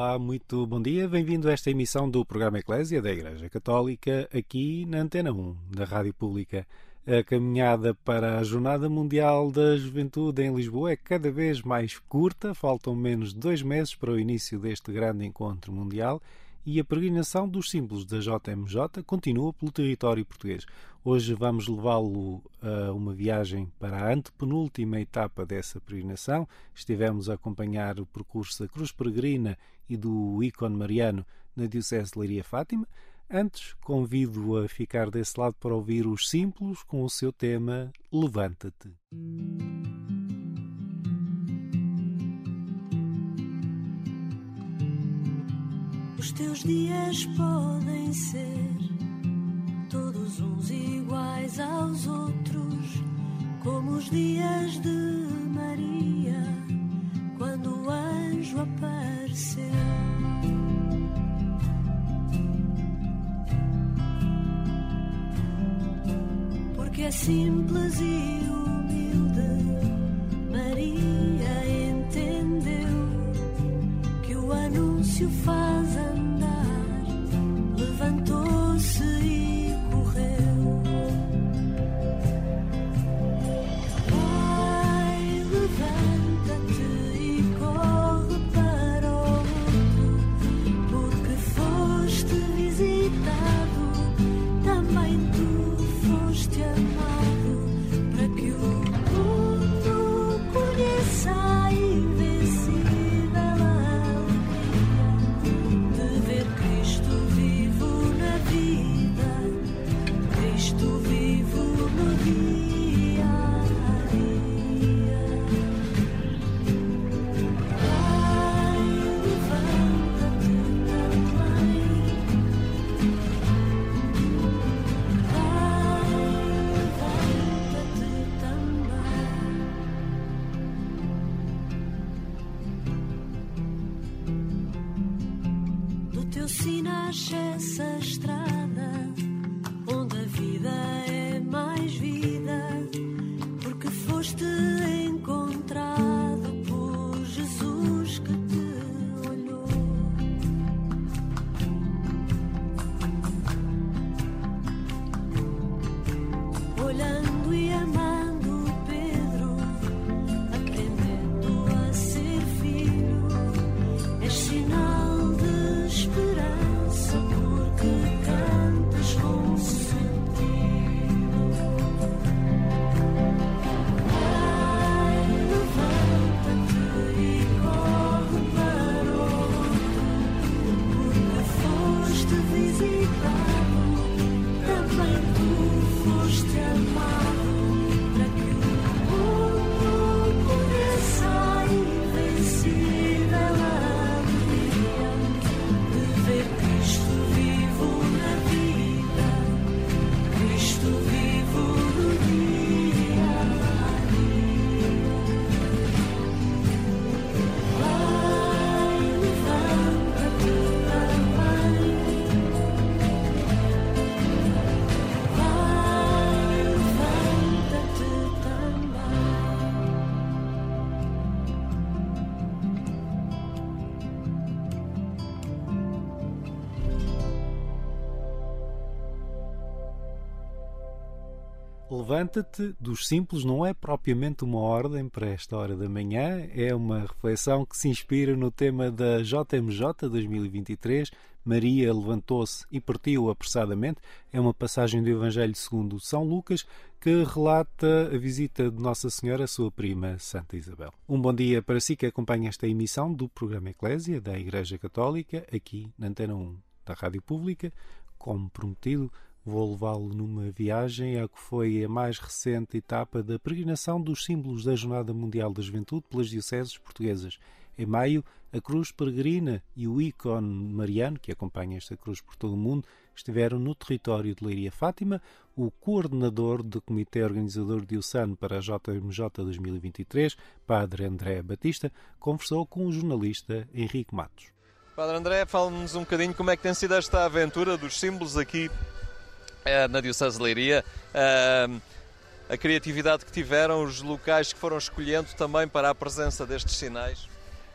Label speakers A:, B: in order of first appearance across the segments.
A: Olá, muito bom dia. Bem-vindo a esta emissão do programa Eclésia da Igreja Católica, aqui na Antena 1, da Rádio Pública. A caminhada para a Jornada Mundial da Juventude em Lisboa é cada vez mais curta, faltam menos de dois meses para o início deste grande encontro mundial e a peregrinação dos símbolos da JMJ continua pelo território português. Hoje vamos levá-lo a uma viagem para a antepenúltima etapa dessa peregrinação. Estivemos a acompanhar o percurso da Cruz Peregrina e do ícone mariano na Diocese de Leiria Fátima. Antes, convido a ficar desse lado para ouvir os símbolos com o seu tema Levanta-te.
B: Os teus dias podem ser todos uns iguais aos outros, como os dias de Maria, quando o anjo apareceu. Porque é simples e Nasce essa estrada onde a vida é Levanta-te
A: dos simples não é propriamente uma ordem para esta hora da manhã, é uma reflexão que se inspira no tema da JMJ 2023. Maria levantou-se e partiu apressadamente. É uma passagem do Evangelho segundo São Lucas que relata a visita de Nossa Senhora à sua prima Santa Isabel. Um bom dia para si que acompanha esta emissão do programa Eclésia da Igreja Católica, aqui na Antena 1 da Rádio Pública. Como prometido, Vou levá-lo numa viagem a que foi a mais recente etapa da peregrinação dos símbolos da Jornada Mundial da Juventude pelas Dioceses Portuguesas. Em maio, a Cruz Peregrina e o ícone mariano, que acompanha esta cruz por todo o mundo, estiveram no território de Leiria Fátima. O coordenador do Comitê Organizador Diocesano para a JMJ 2023, Padre André Batista, conversou com o jornalista Henrique Matos.
C: Padre André, fala-nos um bocadinho como é que tem sido esta aventura dos símbolos aqui na Diocese de Leiria. Eh, a criatividade que tiveram, os locais que foram escolhendo também para a presença destes sinais.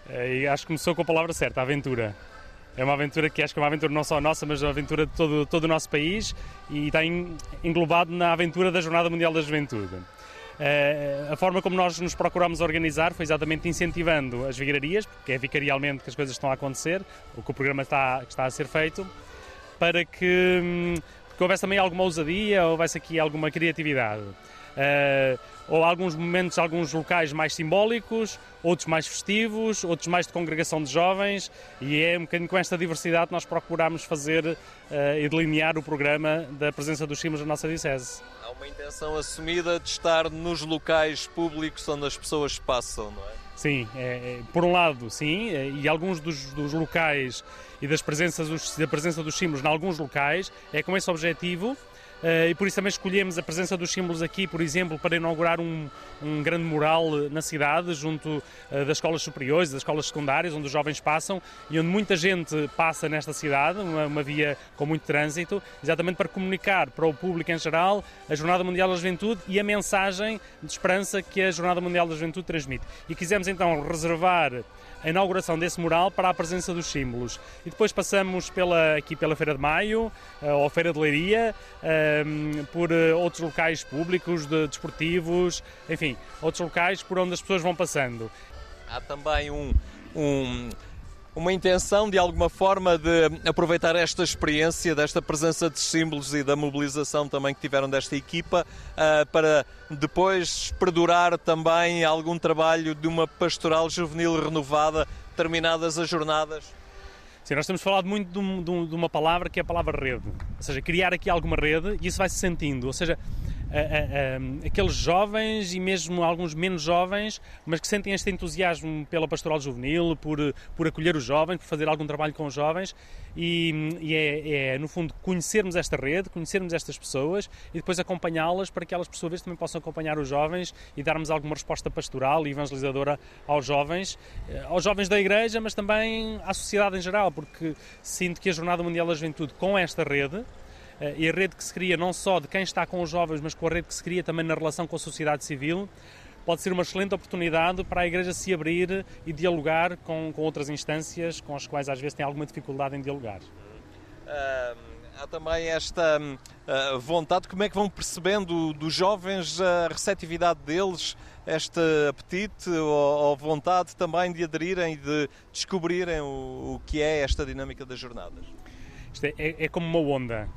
D: Eh, E acho que começou com a palavra certa, a aventura. É uma aventura que acho que é uma aventura não só nossa, mas uma aventura de todo, todo o nosso país e está en- englobado na aventura da Jornada Mundial da Juventude. Eh, A forma como nós nos procuramos organizar foi exatamente incentivando as vigararias, porque é vicarialmente que as coisas estão a acontecer, o que o programa está, está a ser feito, para que, hum, que houvesse também alguma ousadia, houvesse aqui alguma criatividade. Eh, ou alguns momentos, alguns locais mais simbólicos, outros mais festivos, outros mais de congregação de jovens, e é um bocadinho com esta diversidade que nós procuramos fazer eh, e delinear o programa da presença dos símbolos da nossa Diocese.
C: Há uma intenção assumida de estar nos locais públicos onde as pessoas passam, não é?
D: Sim, é, é, por um lado, sim, é, e alguns dos, dos locais e das presenças, da presença dos símbolos em alguns locais é com esse objetivo. Eh, e por isso também escolhemos a presença dos símbolos aqui, por exemplo, para inaugurar um, um grande mural eh, na cidade, junto eh, das escolas superiores, das escolas secundárias, onde os jovens passam e onde muita gente passa nesta cidade, uma, uma via com muito trânsito, exatamente para comunicar para o público em geral a Jornada Mundial da Juventude e a mensagem de esperança que a Jornada Mundial da Juventude transmite. E quisemos então reservar a inauguração desse mural para a presença dos símbolos. E depois passamos pela, aqui pela Feira de Maio, eh, ou Feira de Leiria, ehm, por eh, outros locais públicos, de, desportivos, enfim, outros locais por onde as pessoas vão passando.
C: Há também um, um- uma intenção, de alguma forma, de aproveitar esta experiência, desta presença de símbolos e da mobilização também que tiveram desta equipa, ah, para depois perdurar também algum trabalho de uma pastoral juvenil renovada, terminadas as jornadas.
D: Sim, nós temos falado muito de, um- de um- uma palavra que é a palavra rede. Ou seja, criar aqui alguma rede e isso vai se sentindo. Ou seja, a- a- aqueles jovens e mesmo alguns menos jovens, mas que sentem este entusiasmo pela pastoral juvenil, por, por acolher os jovens, por fazer algum trabalho com os jovens. E, e é, é, no fundo, conhecermos esta rede, conhecermos estas pessoas e depois acompanhá-las para que elas, por sua vez, também possam acompanhar os jovens e darmos alguma resposta pastoral e evangelizadora aos jovens, eh, aos jovens da Igreja, mas também à sociedade em geral, porque sinto que a Jornada Mundial da Juventude, com esta rede, e a rede que se cria não só de quem está com os jovens, mas com a rede que se cria também na relação com a sociedade civil, pode ser uma excelente oportunidade para a Igreja se abrir e dialogar com, com outras instâncias com as quais às vezes tem alguma dificuldade em dialogar.
C: Ah, há também esta ah, vontade, como é que vão percebendo dos jovens a receptividade deles, este apetite ou, ou vontade também de aderirem e de descobrirem o, o que é esta dinâmica das jornadas?
D: Isto é, é- é como uma onda,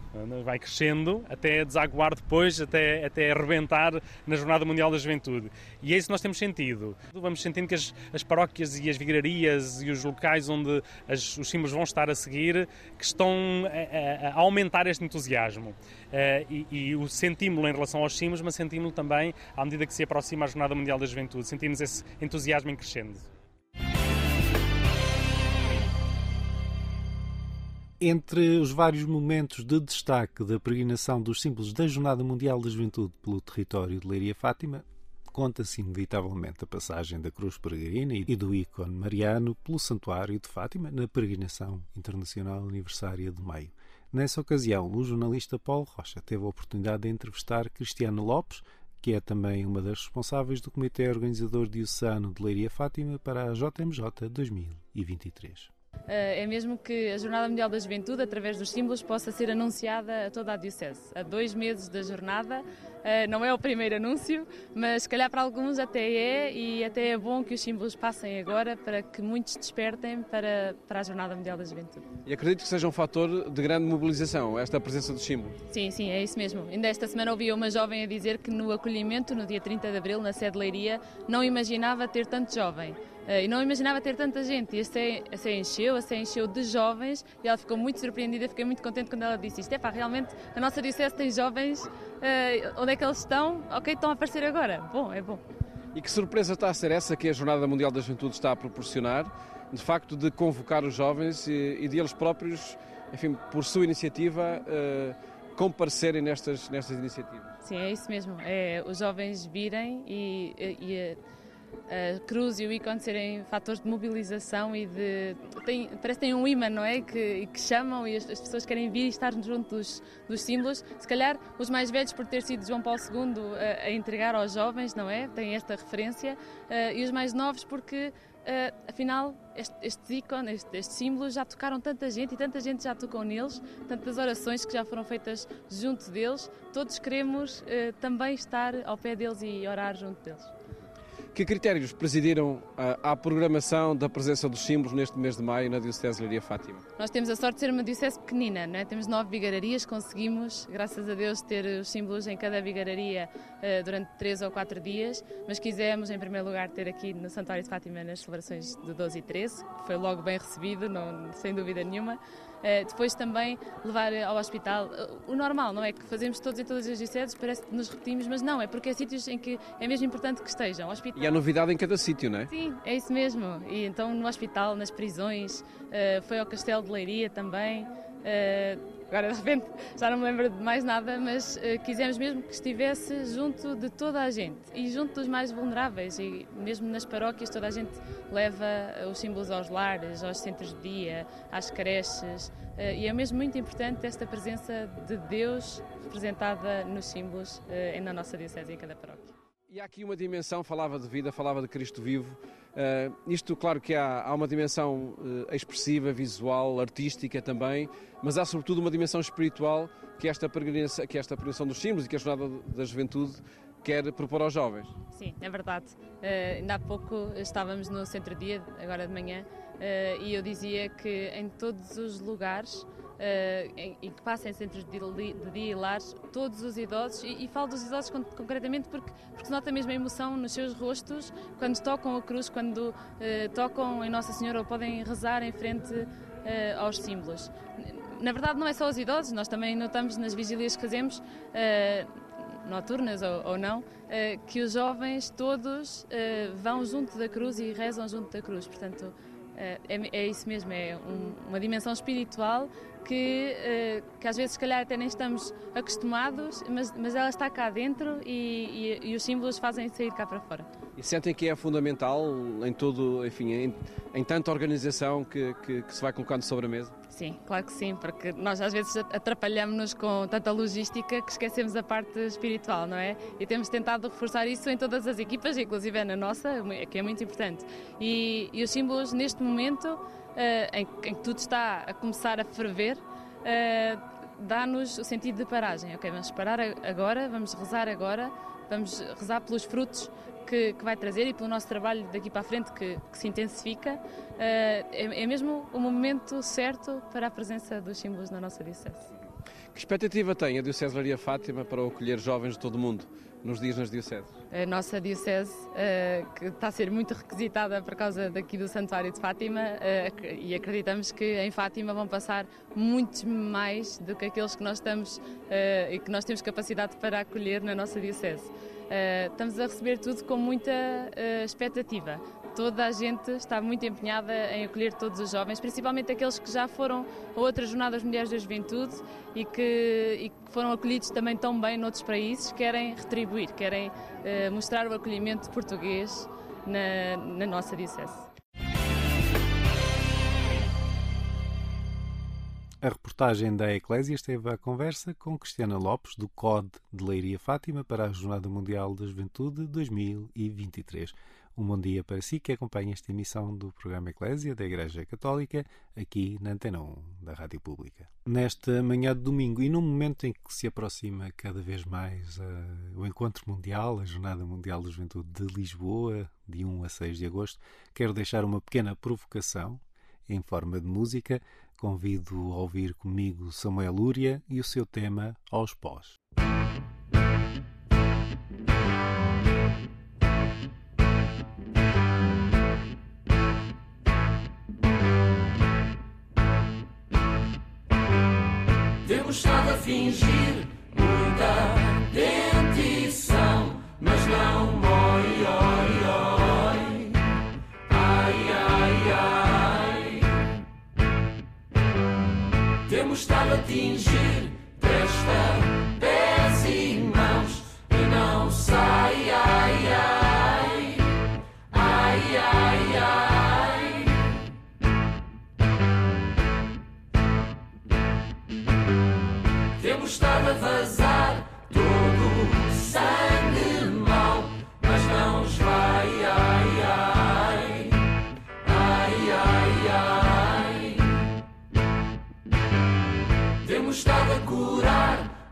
D: vai crescendo até desaguar depois, até, até arrebentar na Jornada Mundial da Juventude. E é isso que nós temos sentido. Vamos sentindo que as, as paróquias e as vigararias e os locais onde as- os símbolos vão estar a seguir, que estão a, a- aumentar este entusiasmo. Eh, e, e o sentimos-lo em relação aos símbolos, mas sentimos-lo também à medida que se aproxima a Jornada Mundial da Juventude. Sentimos esse entusiasmo em crescendo.
A: Entre os vários momentos de destaque da peregrinação dos símbolos da Jornada Mundial da Juventude pelo território de Leiria Fátima, conta-se inevitavelmente a passagem da Cruz Peregrina e do ícone mariano pelo Santuário de Fátima na peregrinação internacional aniversária de maio. Nessa ocasião, o jornalista Paulo Rocha teve a oportunidade de entrevistar Cristiano Lopes, que é também uma das responsáveis do Comitê Organizador Diocesano de Leiria Fátima para a JMJ 2023.
E: Eh, É mesmo que a Jornada Mundial da Juventude, através dos símbolos, possa ser anunciada a toda a Diocese. Há dois meses da jornada, eh, não é o primeiro anúncio, mas se calhar para alguns até é, e até é bom que os símbolos passem agora para que muitos despertem para, para a Jornada Mundial da Juventude.
F: E acredito que seja um fator de grande mobilização, esta presença dos símbolos.
E: Sim, sim, é isso mesmo. Ainda esta semana ouvi uma jovem a dizer que no acolhimento, no dia 30 de abril, na sede de Leiria, não imaginava ter tanto jovem. Eh, E não imaginava ter tanta gente. E a Sé encheu, a Sé encheu de jovens e ela ficou muito surpreendida. Fiquei muito contente quando ela disse isto. É pá, realmente a nossa Diocese tem jovens. eh, onde é que eles estão? Ok, estão a aparecer agora. Bom, é bom.
F: E que surpresa está a ser essa que a Jornada Mundial da Juventude está a proporcionar, de facto, de convocar os jovens e, e de eles próprios, enfim, por sua iniciativa, eh, comparecerem nestas, nestas iniciativas.
E: Sim, é isso mesmo. É os jovens virem e, e a, a cruz e o ícone serem fatores de mobilização e de. Tem, parece que tem um imã, não é? Que, que chamam e as, as pessoas querem vir e estar junto dos, dos símbolos. Se calhar os mais velhos, por ter sido João Paulo II a, a entregar aos jovens, não é? Têm esta referência. eh, e os mais novos, porque. eh, afinal, este- estes ícones, estes, estes símbolos já tocaram tanta gente e tanta gente já tocou neles, tantas orações que já foram feitas junto deles. Todos queremos eh, também estar ao pé deles e orar junto deles.
F: Que critérios presidiram à programação da presença dos símbolos neste mês de maio na Diocese de Leiria Fátima?
E: Nós temos a sorte de ser uma diocese pequenina, não é? temos nove vigararias, conseguimos, graças a Deus, ter os símbolos em cada vigararia eh, durante três ou quatro dias, mas quisemos, em primeiro lugar, ter aqui no Santuário de Fátima nas celebrações de 12 e 13, que foi logo bem recebido, não, sem dúvida nenhuma. Eh, depois também levar ao hospital eh, o normal, não é? Que fazemos todos em todas as dioceses, parece que nos repetimos, mas não, é porque é sítios em que é mesmo importante que estejam. Hospital,
F: E há novidade em cada sítio, não é?
E: Sim, é isso mesmo. E então no hospital, nas prisões, eh, foi ao Castelo de Leiria também. Agora de repente já não me lembro de mais nada, mas eh, quisemos mesmo que estivesse junto de toda a gente e junto dos mais vulneráveis. E mesmo nas paróquias toda a gente leva eh, os símbolos aos lares, aos centros de dia, às creches. eh, e é mesmo muito importante esta presença de Deus representada nos símbolos eh, na nossa diocese em cada paróquia.
F: E há aqui uma dimensão, falava de vida, falava de Cristo vivo. Eh, isto, claro que há, há uma dimensão eh, expressiva, visual, artística também, mas há sobretudo uma dimensão espiritual que esta peregrinação, que esta peregrinação dos símbolos e que a Jornada da Juventude quer propor aos jovens.
E: Sim, é verdade. Eh, ainda há pouco estávamos no centro-dia, agora de manhã, e eu dizia que em todos os lugares em, em que passem centros de, dia e lares, todos os idosos, e, e falo dos idosos con- concretamente porque, porque se nota mesmo a emoção nos seus rostos quando tocam a cruz, quando eh, tocam em Nossa Senhora ou podem rezar em frente eh, aos símbolos. Na verdade, não é só os idosos, nós também notamos nas vigílias que fazemos. eh, noturnas ou, ou não, eh, que os jovens todos eh, vão junto da cruz e rezam junto da cruz. Portanto, eh, é, é isso mesmo, é um- uma dimensão espiritual que, eh, que às vezes, se calhar, até nem estamos acostumados, mas, mas ela está cá dentro e, e- e os símbolos fazem sair cá para fora.
F: E sentem que é fundamental em todo, enfim, em, em tanta organização que, que- que se vai colocando sobre a mesa?
E: Sim, claro que sim, porque nós às vezes atrapalhamos-nos com tanta logística que esquecemos a parte espiritual, não é? E temos tentado reforçar isso em todas as equipas, inclusive na nossa, que é muito importante. E, e os símbolos, neste momento, em, em que tudo está a começar a ferver, eh, dá-nos o sentido de paragem. Ok, vamos parar agora, vamos rezar agora, vamos rezar pelos frutos que, que vai trazer e pelo nosso trabalho daqui para a frente que, que se intensifica. Eh, é, é mesmo o momento certo para a presença dos símbolos na nossa Diocese.
F: Que expectativa tem a Diocese Leiria Fátima para acolher jovens de todo o mundo nos dias nas dioceses?
E: A nossa Diocese, eh, que está a ser muito requisitada por causa daqui do Santuário de Fátima, eh, e acreditamos que em Fátima vão passar muitos mais do que aqueles que nós estamos eh, e que nós temos capacidade para acolher na nossa Diocese. Estamos a receber tudo com muita expectativa. Toda a gente está muito empenhada em acolher todos os jovens, principalmente aqueles que já foram a outras jornadas mulheres da juventude e que, e que foram acolhidos também tão bem noutros países, querem retribuir, querem eh, mostrar o acolhimento português na, na nossa Diocese.
A: A reportagem da Eclésia esteve à conversa com Cristiana Lopes, do COD de Leiria Fátima, para a Jornada Mundial da Juventude 2023. Um bom dia para si que acompanha esta emissão do programa Eclésia da Igreja Católica, aqui na Antena 1 da Rádio Pública. Nesta manhã de domingo e num momento em que se aproxima cada vez mais eh, o Encontro Mundial, a Jornada Mundial da Juventude de Lisboa, de 1 a 6 de agosto, quero deixar uma pequena provocação em forma de música. Convido a ouvir comigo Samuel Lúria e o seu tema Aos Pós.
B: gostava fingir muita dentição, mas não moi, oi,
G: oi, ai, ai, ai. Temos estado a tingir desta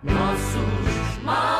G: nossos males.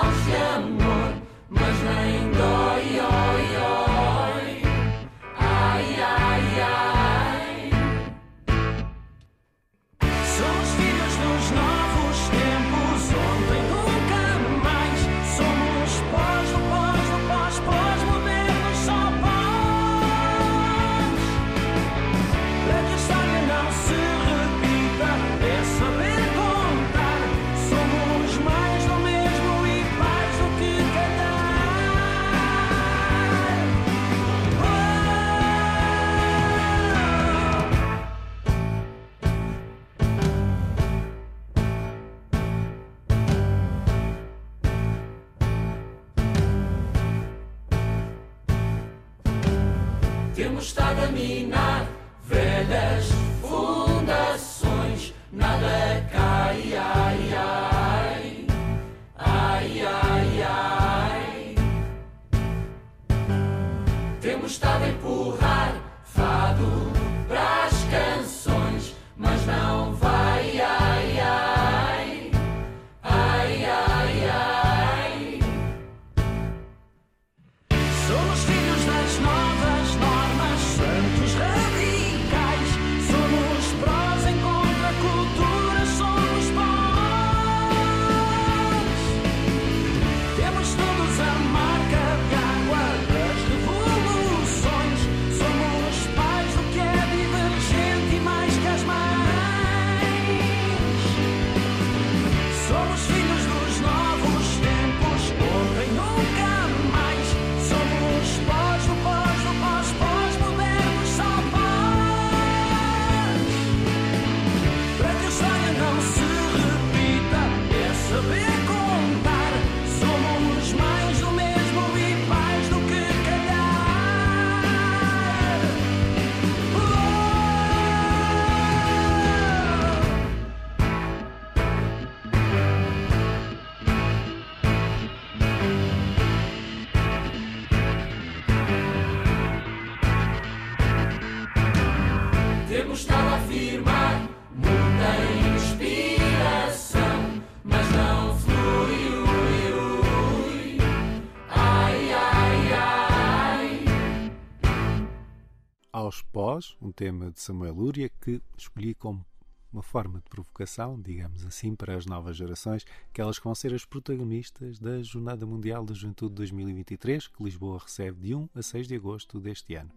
G: Pós,
A: um tema de Samuel Lúria que escolhi como uma forma de provocação, digamos assim, para as novas gerações, que elas vão ser as protagonistas da Jornada Mundial da Juventude 2023, que Lisboa recebe de 1 a 6 de agosto deste ano.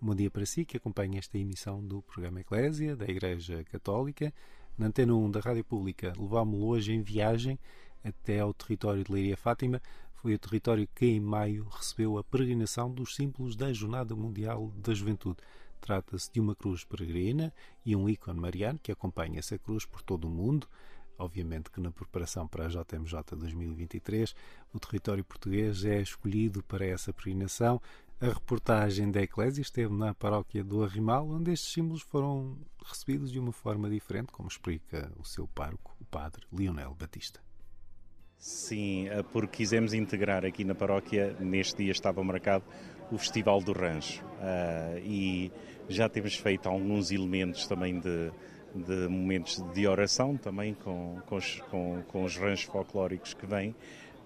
A: Um bom dia para si que acompanha esta emissão do programa Eclésia, da Igreja Católica. Na Antena 1 da Rádio Pública, levámo-lo hoje em viagem até ao território de Leiria Fátima. Foi o território que, em maio, recebeu a peregrinação dos símbolos da Jornada Mundial da Juventude. Trata-se de uma cruz peregrina e um ícone mariano que acompanha essa cruz por todo o mundo. Obviamente que na preparação para a JMJ 2023 o território português é escolhido para essa peregrinação. A reportagem da Eclésia esteve na paróquia do Arrimal, onde estes símbolos foram recebidos de uma forma diferente, como explica o seu pároco, o padre Lionel Batista.
H: Sim, eh, porque quisemos integrar aqui na paróquia, neste dia estava marcado o Festival do Rancho Ah, e já temos feito alguns elementos também de, de momentos de oração também com, com, os, com, com os ranchos folclóricos que vêm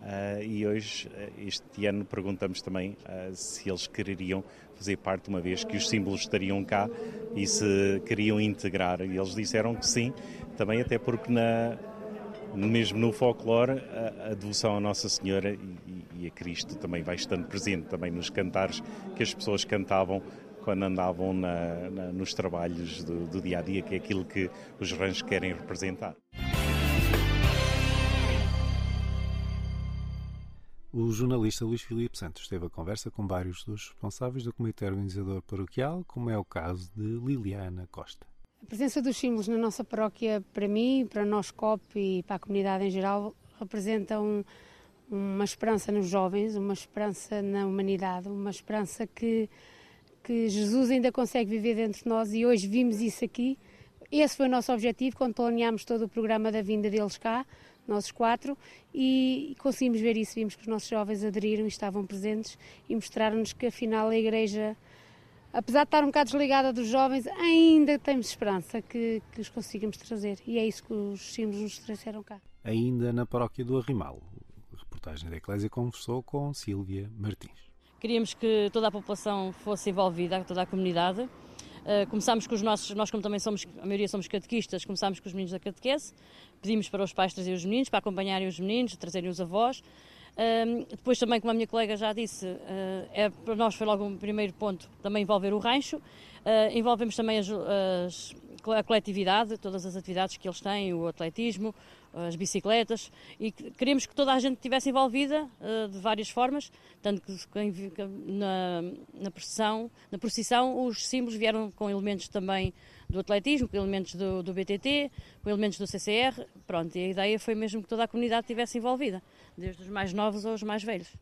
H: Ah, e hoje, este ano, perguntamos também ah, se eles quereriam fazer parte, uma vez que os símbolos estariam cá e se queriam integrar. E eles disseram que sim, também até porque na, mesmo no folclore, a, a devoção à Nossa Senhora e, e a Cristo também vai estando presente também nos cantares que as pessoas cantavam quando andavam na- na- nos trabalhos do, do dia a dia, que é aquilo que os ranchos querem representar.
A: O jornalista Luís Filipe Santos teve a conversa com vários dos responsáveis do Comitê Organizador Paroquial, como é o caso de Liliana Costa.
I: A presença dos símbolos na nossa paróquia, para mim, para nós COP e para a comunidade em geral, representa um- uma esperança nos jovens, uma esperança na humanidade, uma esperança que, que Jesus ainda consegue viver dentro de nós e hoje vimos isso aqui. Esse foi o nosso objetivo quando planeámos todo o programa da vinda deles cá, nós quatro, e conseguimos ver isso. Vimos que os nossos jovens aderiram e estavam presentes e mostraram-nos que afinal a Igreja apesar de estar um bocado desligada dos jovens, ainda temos esperança que, que os consigamos trazer. E é isso que os símbolos nos trouxeram cá.
A: Ainda na paróquia do Arrimal, a reportagem da Eclésia conversou com Sílvia Martins.
B: Queríamos que toda a população fosse envolvida, toda a comunidade. Uh, começámos com os nossos, nós como também somos, a maioria somos catequistas, começámos com os meninos da catequese, pedimos para os pais trazerem os meninos, para acompanharem os meninos, trazerem os avós. Um, depois também, como a minha colega já disse, uh, é, para nós foi logo um primeiro ponto também envolver o rancho. Uh, envolvemos também as, as, a coletividade, todas as atividades que eles têm, o atletismo, as bicicletas, e que- queríamos que toda a gente estivesse envolvida uh, de várias formas, tanto que na, na, procissão, na procissão os símbolos vieram com elementos também do atletismo, com elementos do, do BTT, com elementos do CCR, pronto, e a ideia foi mesmo que toda a comunidade estivesse envolvida, desde os mais novos aos mais velhos.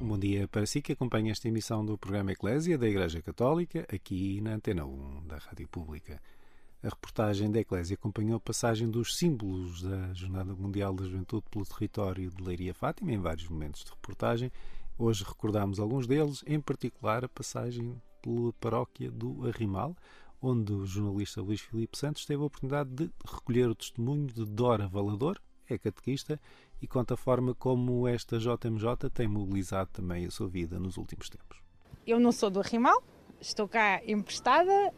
A: Bom dia para si que acompanha esta emissão do programa Eclésia da Igreja Católica, aqui na Antena 1 da Rádio Pública. A reportagem da Eclésia acompanhou a passagem dos símbolos da Jornada Mundial da Juventude pelo território de Leiria Fátima em vários momentos de reportagem. Hoje recordamos alguns deles, em particular a passagem pela paróquia do Arrimal, onde o jornalista Luís Filipe Santos teve a oportunidade de recolher o testemunho de Dora Valador, é catequista, e conta a forma como esta JMJ tem mobilizado também a sua vida nos últimos tempos.
J: Eu não sou do Arrimal, estou cá emprestada,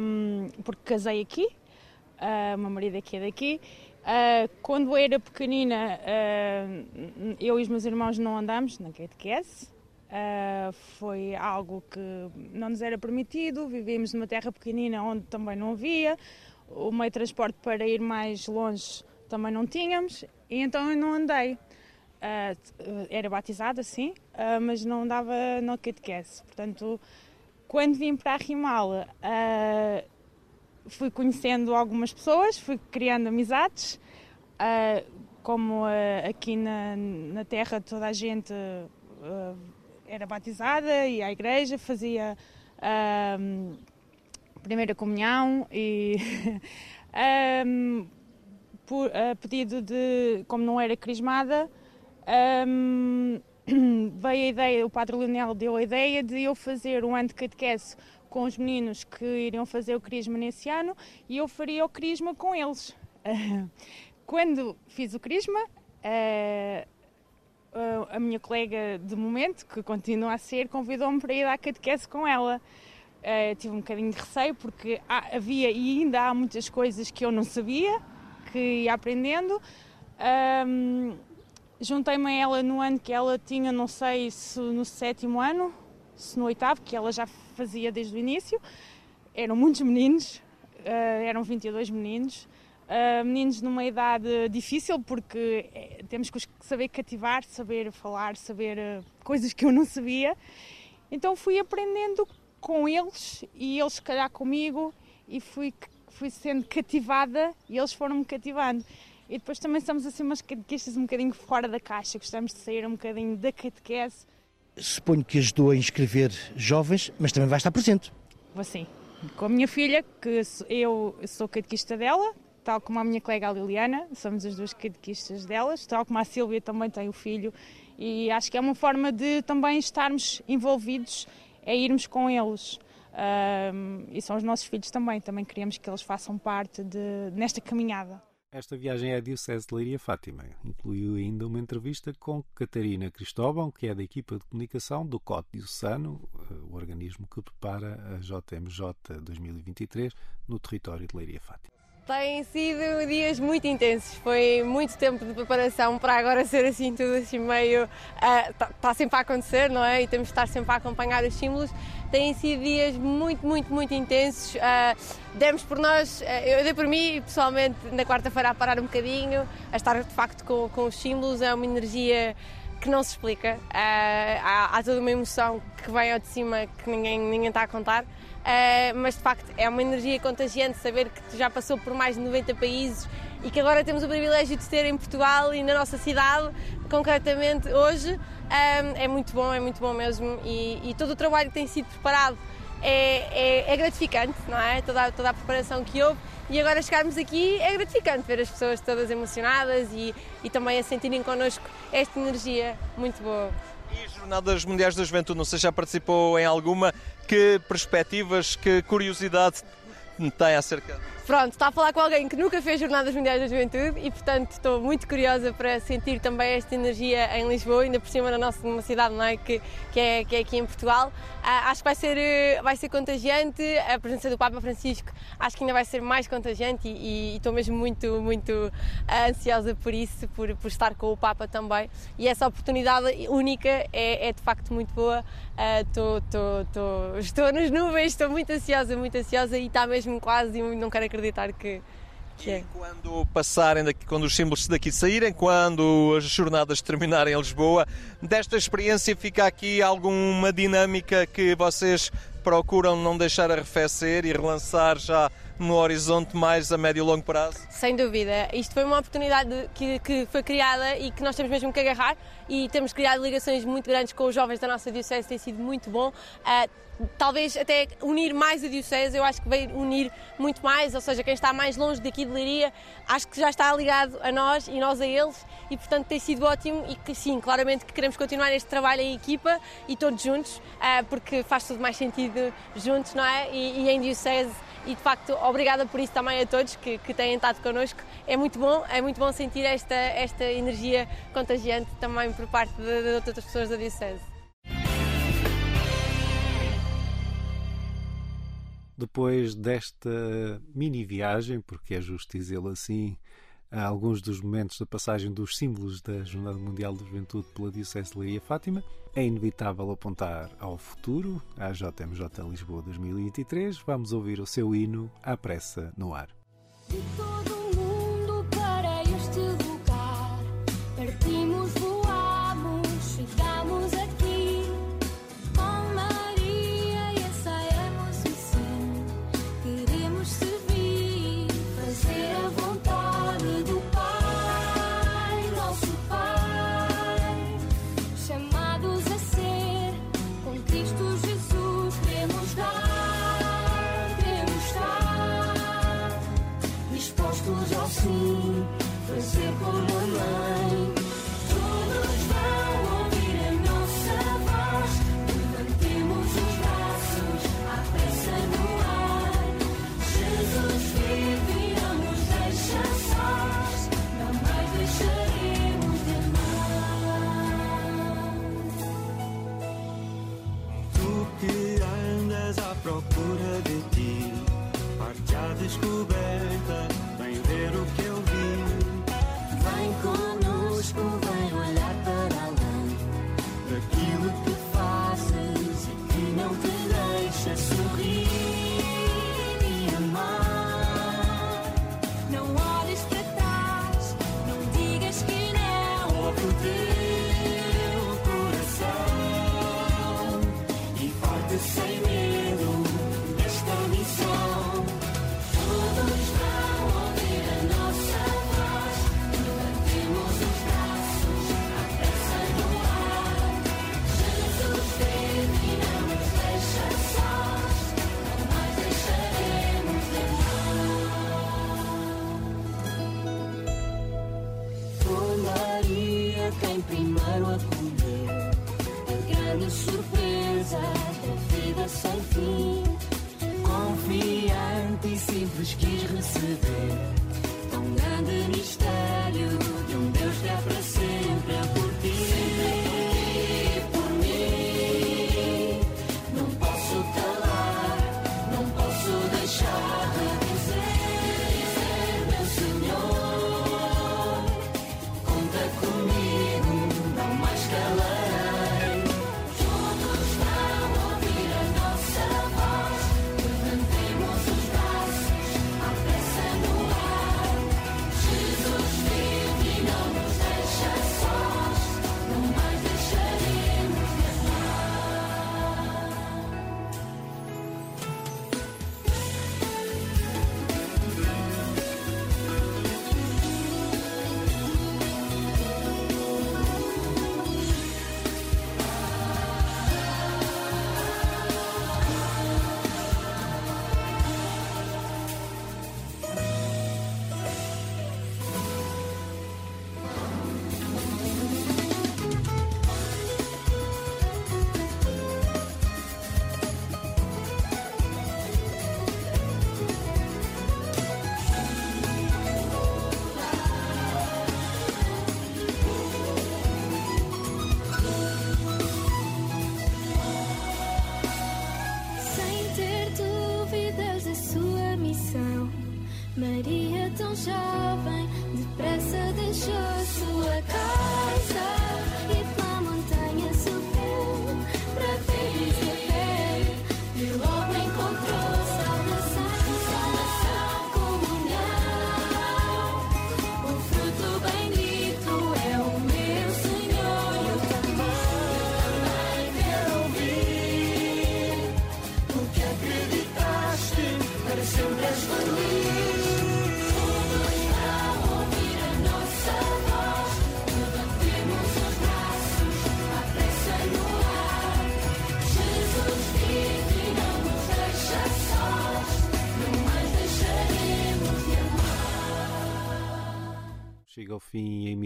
J: um, porque casei aqui, uh, meu marido aqui é daqui. Uh, quando era pequenina, uh, eu e os meus irmãos não andamos na catequese. Uh, foi algo que não nos era permitido. Vivíamos numa terra pequenina onde também não havia. O meio de transporte para ir mais longe também não tínhamos. E então eu não andei. Uh, era batizada, sim, uh, mas não andava na catequese. Portanto, quando vim para a Rimala, fui conhecendo algumas pessoas, fui criando amizades. como aqui na, na terra toda a gente era batizada, ia à igreja, fazia um, primeira comunhão e um, por, a pedido de, como não era crismada, um, veio a ideia, o Padre Leonel deu a ideia de eu fazer um ano de catequese com os meninos que iriam fazer o crisma nesse ano e eu faria o crisma com eles. Quando fiz o crisma, uh, a minha colega de momento, que continua a ser, convidou-me para ir à catequese com ela. Uh, tive um bocadinho de receio porque há, havia e ainda há muitas coisas que eu não sabia, que ia aprendendo. Um, Juntei-me a ela no ano que ela tinha, não sei se no sétimo ano, se no oitavo, que ela já fazia desde o início. Eram muitos meninos, uh, eram 22 meninos. Uh, meninos numa idade difícil porque é, temos que saber cativar, saber falar, saber uh, coisas que eu não sabia. Então fui aprendendo com eles e eles se calhar comigo e fui, fui sendo cativada e eles foram-me cativando. E depois também somos assim umas catequistas um bocadinho fora da caixa, gostamos de sair um bocadinho da catequese.
K: Suponho que ajudou a inscrever jovens, mas também vai estar presente.
J: Vou sim. Com a minha filha, que eu sou catequista dela, tal como a minha colega a Liliana, somos as duas catequistas delas, tal como a Sílvia também tem o filho, e acho que é uma forma de também estarmos envolvidos, é irmos com eles. Um, e são os nossos filhos também, também queremos que eles façam parte de, nesta caminhada.
A: Esta viagem à Diocese de Leiria Fátima incluiu ainda uma entrevista com Catarina Cristóvão, que é da equipa de comunicação do COT Diocesano, o organismo que prepara a JMJ 2023 no território de Leiria Fátima.
L: Têm sido dias muito intensos, foi muito tempo de preparação para agora ser assim tudo assim meio. Está uh, tá sempre a acontecer, não é? E temos de estar sempre a acompanhar os símbolos. Têm sido dias muito, muito, muito intensos. Uh, demos por nós, uh, eu dei por mim pessoalmente na quarta-feira a parar um bocadinho, a estar de facto com, com os símbolos, é uma energia que não se explica. há, há toda uma emoção que vem ao de cima que ninguém, ninguém está a contar. Uh, mas de facto é uma energia contagiante saber que já passou por mais de 90 países e que agora temos o privilégio de ter em Portugal e na nossa cidade, concretamente hoje, é muito bom, é muito bom mesmo e, e, todo o trabalho que tem sido preparado é, é, é gratificante, não é? Toda, toda a preparação que houve e agora chegarmos aqui é gratificante ver as pessoas todas emocionadas e, e também a sentirem connosco esta energia muito boa.
C: E Jornadas Mundiais da Juventude, não sei se já participou em alguma, que perspectivas, que curiosidade tem acerca
L: Pronto, está a falar com alguém que nunca fez Jornadas Mundiais da Juventude e, portanto, estou muito curiosa para sentir também esta energia em Lisboa, ainda por cima na nossa numa cidade não é? que, que, é, que é aqui em Portugal. Ah, acho que vai ser, eh, vai ser contagiante, a presença do Papa Francisco acho que ainda vai ser mais contagiante e, estou mesmo muito, muito ah, ansiosa por isso, por, por estar com o Papa também. E essa oportunidade única é, é de facto muito boa. Tô, tô, tô, estou nas nuvens, estou muito ansiosa, muito ansiosa e está mesmo quase não quero acreditar que, que é.
C: E quando passarem daqui, quando os símbolos daqui saírem, quando as jornadas terminarem em Lisboa, desta experiência fica aqui alguma dinâmica que vocês procuram não deixar arrefecer e relançar já no horizonte mais a médio e longo prazo?
L: Sem dúvida. Isto foi uma oportunidade que, que foi criada e que nós temos mesmo que agarrar e temos criado ligações muito grandes com os jovens da nossa Diocese, tem sido muito bom. Uh, talvez até unir mais a Diocese, eu acho que veio unir muito mais, ou seja, quem está mais longe daqui de Leiria, acho que já está ligado a nós e nós a eles e portanto tem sido ótimo e que sim, claramente que queremos continuar este trabalho em equipa e todos juntos, uh, porque faz tudo mais sentido juntos, não é? E, e em Diocese e de facto obrigada por isso também a todos que, que têm estado connosco. É muito bom, é muito bom sentir esta, esta energia contagiante também por parte de, de outras pessoas da Diocese.
M: Depois desta mini viagem, porque é justo dizê-lo assim, a alguns dos momentos da passagem dos símbolos da Jornada Mundial da Juventude pela Diocese de Leiria Fátima, é inevitável apontar ao futuro, à JMJ Lisboa 2023. Vamos ouvir o seu hino à pressa no ar.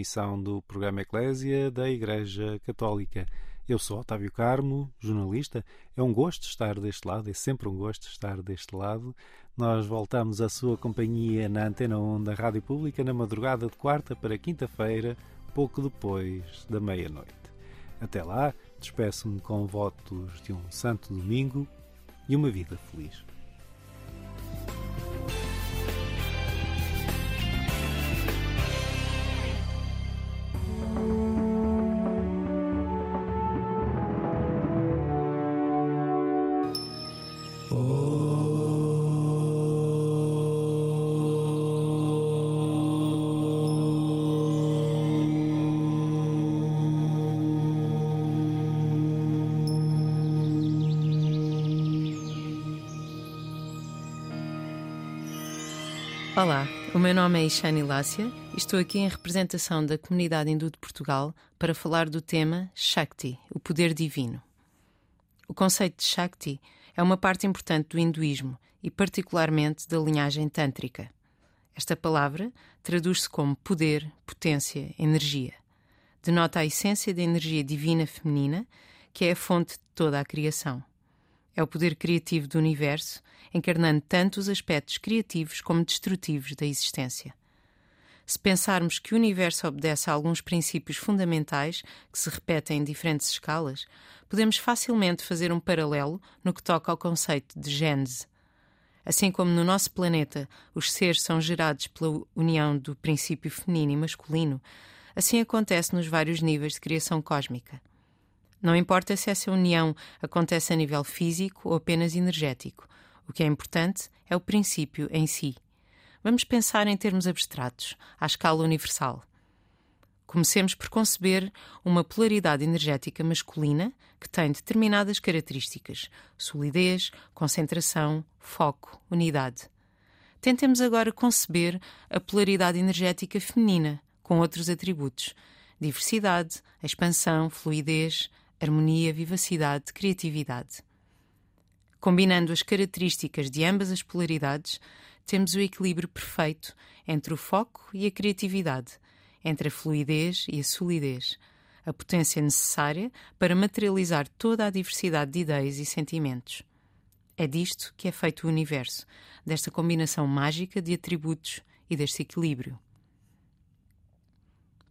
A: Emissão do programa Eclésia da Igreja Católica. Eu sou Otávio Carmo, jornalista. É um gosto estar deste lado, é sempre um gosto estar deste lado. Nós voltamos à sua companhia na Antena 1 da Rádio Pública na madrugada de quarta para quinta-feira, pouco depois da meia-noite. Até lá, despeço-me com votos de um santo domingo e uma vida feliz.
N: Olá, o meu nome é Ishani Lácia e estou aqui em representação da comunidade hindu de Portugal para falar do tema Shakti, o poder divino. O conceito de Shakti é uma parte importante do hinduísmo e, particularmente, da linhagem tântrica. Esta palavra traduz-se como poder, potência, energia. Denota a essência da energia divina feminina, que é a fonte de toda a criação. É o poder criativo do universo, encarnando tanto os aspectos criativos como destrutivos da existência. Se pensarmos que o universo obedece a alguns princípios fundamentais que se repetem em diferentes escalas, podemos facilmente fazer um paralelo no que toca ao conceito de gênese. Assim como no nosso planeta os seres são gerados pela união do princípio feminino e masculino, assim acontece nos vários níveis de criação cósmica. Não importa se essa união acontece a nível físico ou apenas energético. O que é importante é o princípio em si. Vamos pensar em termos abstratos, à escala universal. Comecemos por conceber uma polaridade energética masculina que tem determinadas características: solidez, concentração, foco, unidade. Tentemos agora conceber a polaridade energética feminina, com outros atributos: diversidade, expansão, fluidez, harmonia, vivacidade, criatividade. Combinando as características de ambas as polaridades, temos o equilíbrio perfeito entre o foco e a criatividade, entre a fluidez e a solidez, a potência necessária para materializar toda a diversidade de ideias e sentimentos. É disto que é feito o universo, desta combinação mágica de atributos e deste equilíbrio.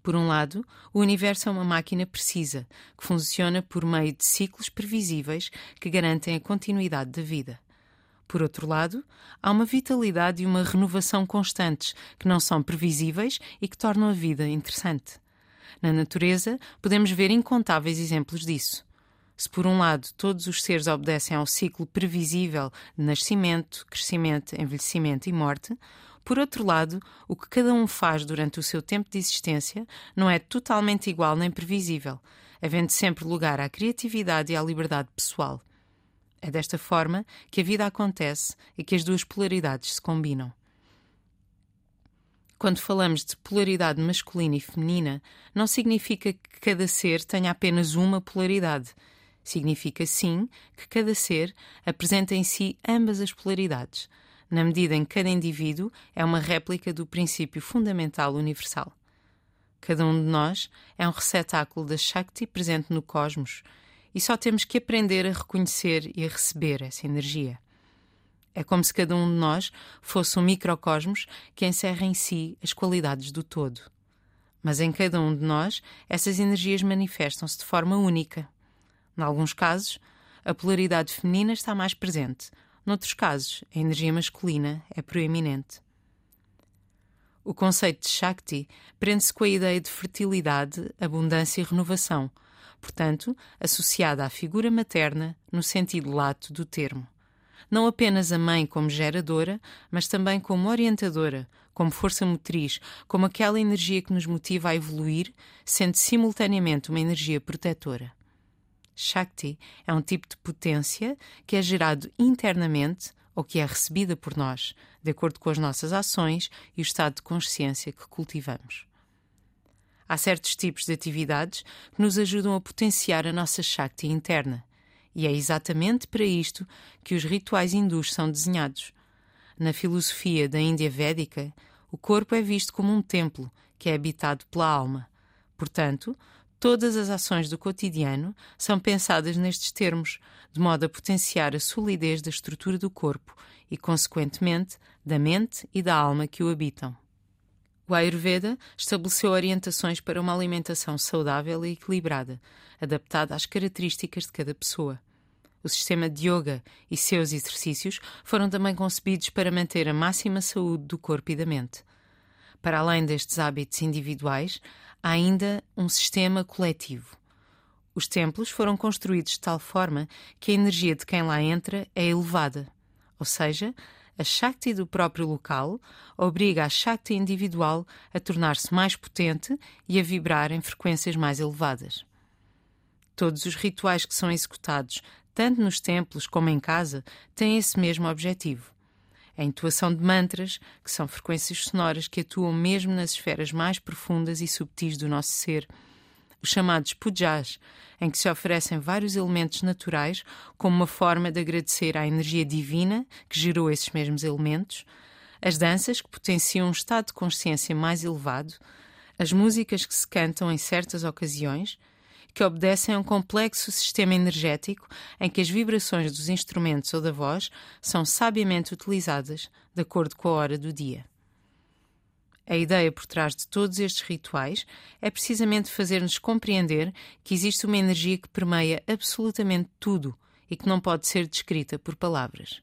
N: Por um lado, o universo é uma máquina precisa, que funciona por meio de ciclos previsíveis que garantem a continuidade da vida. Por outro lado, há uma vitalidade e uma renovação constantes que não são previsíveis e que tornam a vida interessante. Na natureza, podemos ver incontáveis exemplos disso. Se, por um lado, todos os seres obedecem ao ciclo previsível de nascimento, crescimento, envelhecimento e morte, por outro lado, o que cada um faz durante o seu tempo de existência não é totalmente igual nem previsível, havendo sempre lugar à criatividade e à liberdade pessoal. É desta forma que a vida acontece e que as duas polaridades se combinam. Quando falamos de polaridade masculina e feminina, não significa que cada ser tenha apenas uma polaridade. Significa, sim, que cada ser apresenta em si ambas as polaridades na medida em que cada indivíduo é uma réplica do princípio fundamental universal. Cada um de nós é um receptáculo da Shakti presente no cosmos e só temos que aprender a reconhecer e a receber essa energia. É como se cada um de nós fosse um microcosmos que encerra em si as qualidades do todo. Mas em cada um de nós, essas energias manifestam-se de forma única. Em alguns casos, a polaridade feminina está mais presente, Noutros casos, a energia masculina é proeminente. O conceito de Shakti prende-se com a ideia de fertilidade, abundância e renovação, portanto, associada à figura materna no sentido lato do termo. Não apenas a mãe como geradora, mas também como orientadora, como força motriz, como aquela energia que nos motiva a evoluir, sendo simultaneamente uma energia protetora. Shakti é um tipo de potência que é gerado internamente ou que é recebida por nós, de acordo com as nossas ações e o estado de consciência que cultivamos. Há certos tipos de atividades que nos ajudam a potenciar a nossa Shakti interna, e é exatamente para isto que os rituais hindus são desenhados. Na filosofia da Índia Védica, o corpo é visto como um templo que é habitado pela alma. Portanto, todas as ações do cotidiano são pensadas nestes termos, de modo a potenciar a solidez da estrutura do corpo e, consequentemente, da mente e da alma que o habitam. O Ayurveda estabeleceu orientações para uma alimentação saudável e equilibrada, adaptada às características de cada pessoa. O sistema de yoga e seus exercícios foram também concebidos para manter a máxima saúde do corpo e da mente. Para além destes hábitos individuais, há ainda um sistema coletivo. Os templos foram construídos de tal forma que a energia de quem lá entra é elevada, ou seja, a Shakti do próprio local obriga a Shakti individual a tornar-se mais potente e a vibrar em frequências mais elevadas. Todos os rituais que são executados, tanto nos templos como em casa, têm esse mesmo objetivo. A entoação de mantras, que são frequências sonoras que atuam mesmo nas esferas mais profundas e subtis do nosso ser. Os chamados pujas, em que se oferecem vários elementos naturais como uma forma de agradecer à energia divina que gerou esses mesmos elementos. As danças, que potenciam um estado de consciência mais elevado. As músicas que se cantam em certas ocasiões que obedecem a um complexo sistema energético em que as vibrações dos instrumentos ou da voz são sabiamente utilizadas de acordo com a hora do dia. A ideia por trás de todos estes rituais é precisamente fazer-nos compreender que existe uma energia que permeia absolutamente tudo e que não pode ser descrita por palavras.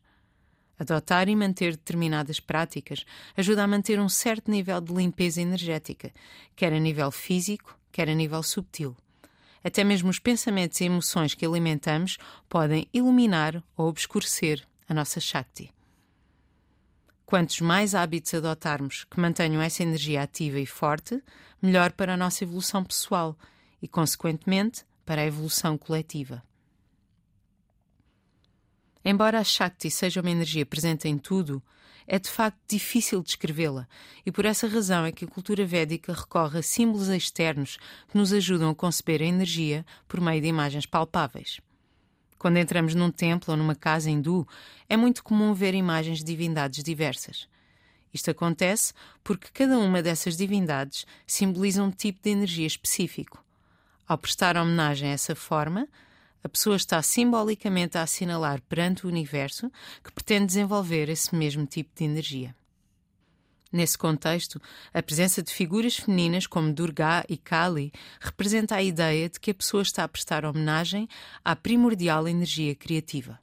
N: Adotar e manter determinadas práticas ajuda a manter um certo nível de limpeza energética, quer a nível físico, quer a nível subtil. Até mesmo os pensamentos e emoções que alimentamos podem iluminar ou obscurecer a nossa Shakti. Quantos mais hábitos adotarmos que mantenham essa energia ativa e forte, melhor para a nossa evolução pessoal e, consequentemente, para a evolução coletiva. Embora a Shakti seja uma energia presente em tudo, é de facto difícil descrevê-la, e por essa razão é que a cultura védica recorre a símbolos externos que nos ajudam a conceber a energia por meio de imagens palpáveis. Quando entramos num templo ou numa casa hindu, é muito comum ver imagens de divindades diversas. Isto acontece porque cada uma dessas divindades simboliza um tipo de energia específico. Ao prestar homenagem a essa forma, a pessoa está simbolicamente a assinalar perante o universo que pretende desenvolver esse mesmo tipo de energia. Nesse contexto, a presença de figuras femininas como Durga e Kali representa a ideia de que a pessoa está a prestar homenagem à primordial energia criativa.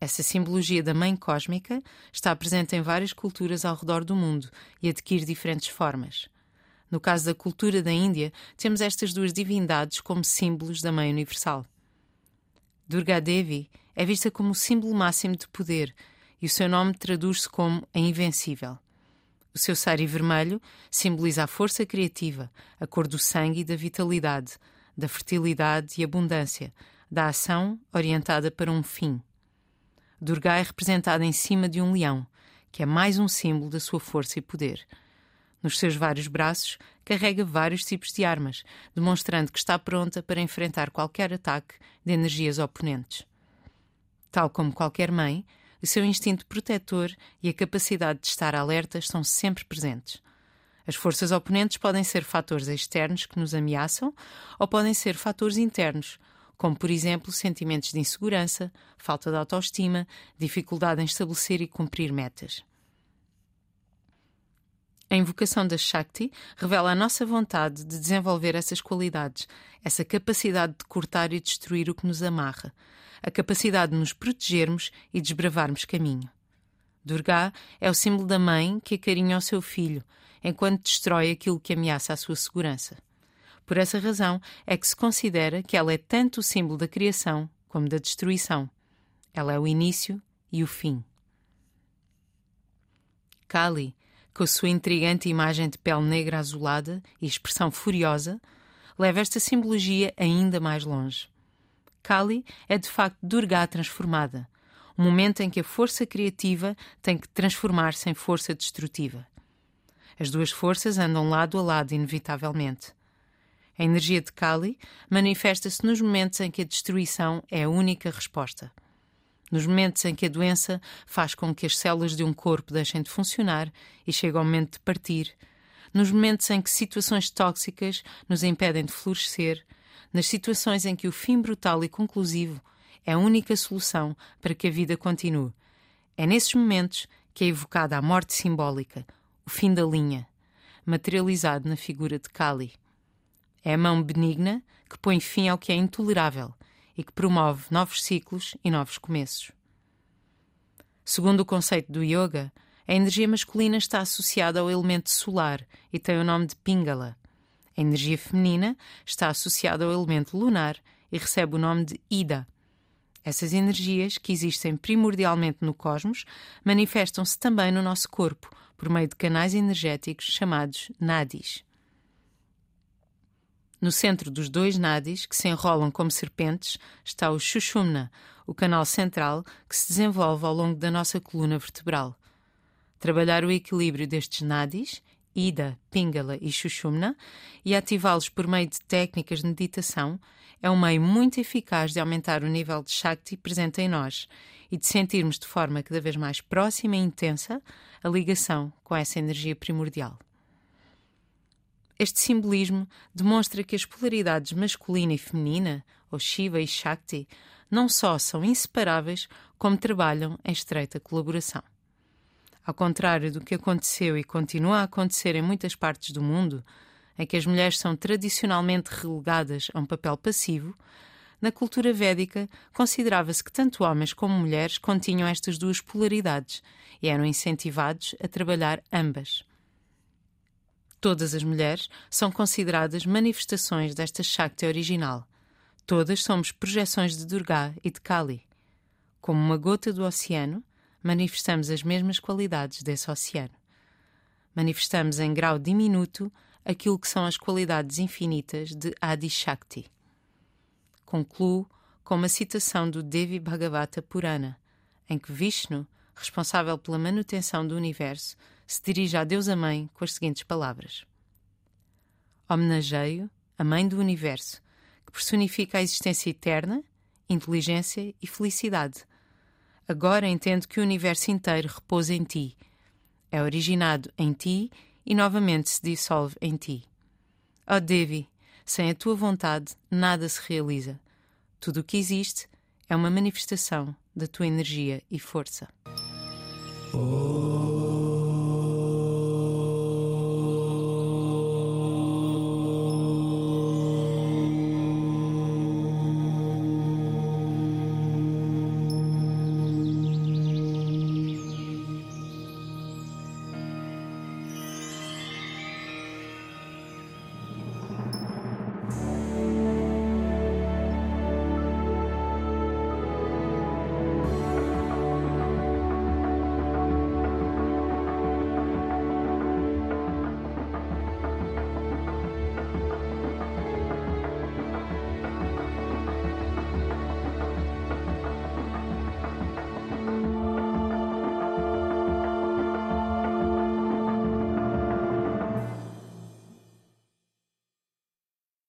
N: Essa simbologia da mãe cósmica está presente em várias culturas ao redor do mundo e adquire diferentes formas. No caso da cultura da Índia, temos estas duas divindades como símbolos da mãe universal. Durga Devi é vista como o símbolo máximo de poder e o seu nome traduz-se como a invencível. O seu sari vermelho simboliza a força criativa, a cor do sangue e da vitalidade, da fertilidade e abundância, da ação orientada para um fim. Durga é representada em cima de um leão, que é mais um símbolo da sua força e poder. Nos seus vários braços, carrega vários tipos de armas, demonstrando que está pronta para enfrentar qualquer ataque de energias oponentes. Tal como qualquer mãe, o seu instinto protetor e a capacidade de estar alerta estão sempre presentes. As forças oponentes podem ser fatores externos que nos ameaçam ou podem ser fatores internos, como, por exemplo, sentimentos de insegurança, falta de autoestima, dificuldade em estabelecer e cumprir metas. A invocação da Shakti revela a nossa vontade de desenvolver essas qualidades, essa capacidade de cortar e destruir o que nos amarra, a capacidade de nos protegermos e desbravarmos caminho. Durga é o símbolo da mãe que acarinha o seu filho, enquanto destrói aquilo que ameaça a sua segurança. Por essa razão é que se considera que ela é tanto o símbolo da criação como da destruição. Ela é o início e o fim. Kali com a sua intrigante imagem de pele negra azulada e expressão furiosa, leva esta simbologia ainda mais longe. Kali é de facto Durga transformada, um momento em que a força criativa tem que transformar-se em força destrutiva. As duas forças andam lado a lado, inevitavelmente. A energia de Kali manifesta-se nos momentos em que a destruição é a única resposta. Nos momentos em que a doença faz com que as células de um corpo deixem de funcionar e chega ao momento de partir, nos momentos em que situações tóxicas nos impedem de florescer, nas situações em que o fim brutal e conclusivo é a única solução para que a vida continue. É nesses momentos que é evocada a morte simbólica, o fim da linha, materializado na figura de Kali. É a mão benigna que põe fim ao que é intolerável e que promove novos ciclos e novos começos. Segundo o conceito do yoga, a energia masculina está associada ao elemento solar e tem o nome de Pingala. A energia feminina está associada ao elemento lunar e recebe o nome de Ida. Essas energias, que existem primordialmente no cosmos, manifestam-se também no nosso corpo por meio de canais energéticos chamados nadis. No centro dos dois nadis, que se enrolam como serpentes, está o Shushumna, o canal central que se desenvolve ao longo da nossa coluna vertebral. Trabalhar o equilíbrio destes nadis, Ida, Pingala e Shushumna, e ativá-los por meio de técnicas de meditação é um meio muito eficaz de aumentar o nível de Shakti presente em nós e de sentirmos de forma cada vez mais próxima e intensa a ligação com essa energia primordial. Este simbolismo demonstra que as polaridades masculina e feminina, ou Shiva e Shakti, não só são inseparáveis, como trabalham em estreita colaboração. Ao contrário do que aconteceu e continua a acontecer em muitas partes do mundo, em que as mulheres são tradicionalmente relegadas a um papel passivo, na cultura védica considerava-se que tanto homens como mulheres continham estas duas polaridades e eram incentivados a trabalhar ambas. Todas as mulheres são consideradas manifestações desta Shakti original. Todas somos projeções de Durga e de Kali. Como uma gota do oceano, manifestamos as mesmas qualidades desse oceano. Manifestamos em grau diminuto aquilo que são as qualidades infinitas de Adi Shakti. Concluo com uma citação do Devi Bhagavata Purana, em que Vishnu, responsável pela manutenção do universo, se dirige à deusa mãe com as seguintes palavras: Homenageio a mãe do universo, que personifica a existência eterna, inteligência e felicidade. Agora entendo que o universo inteiro repousa em ti, é originado em ti e novamente se dissolve em ti. Ó oh Devi, sem a tua vontade nada se realiza. Tudo o que existe é uma manifestação da tua energia e força.
O: Oh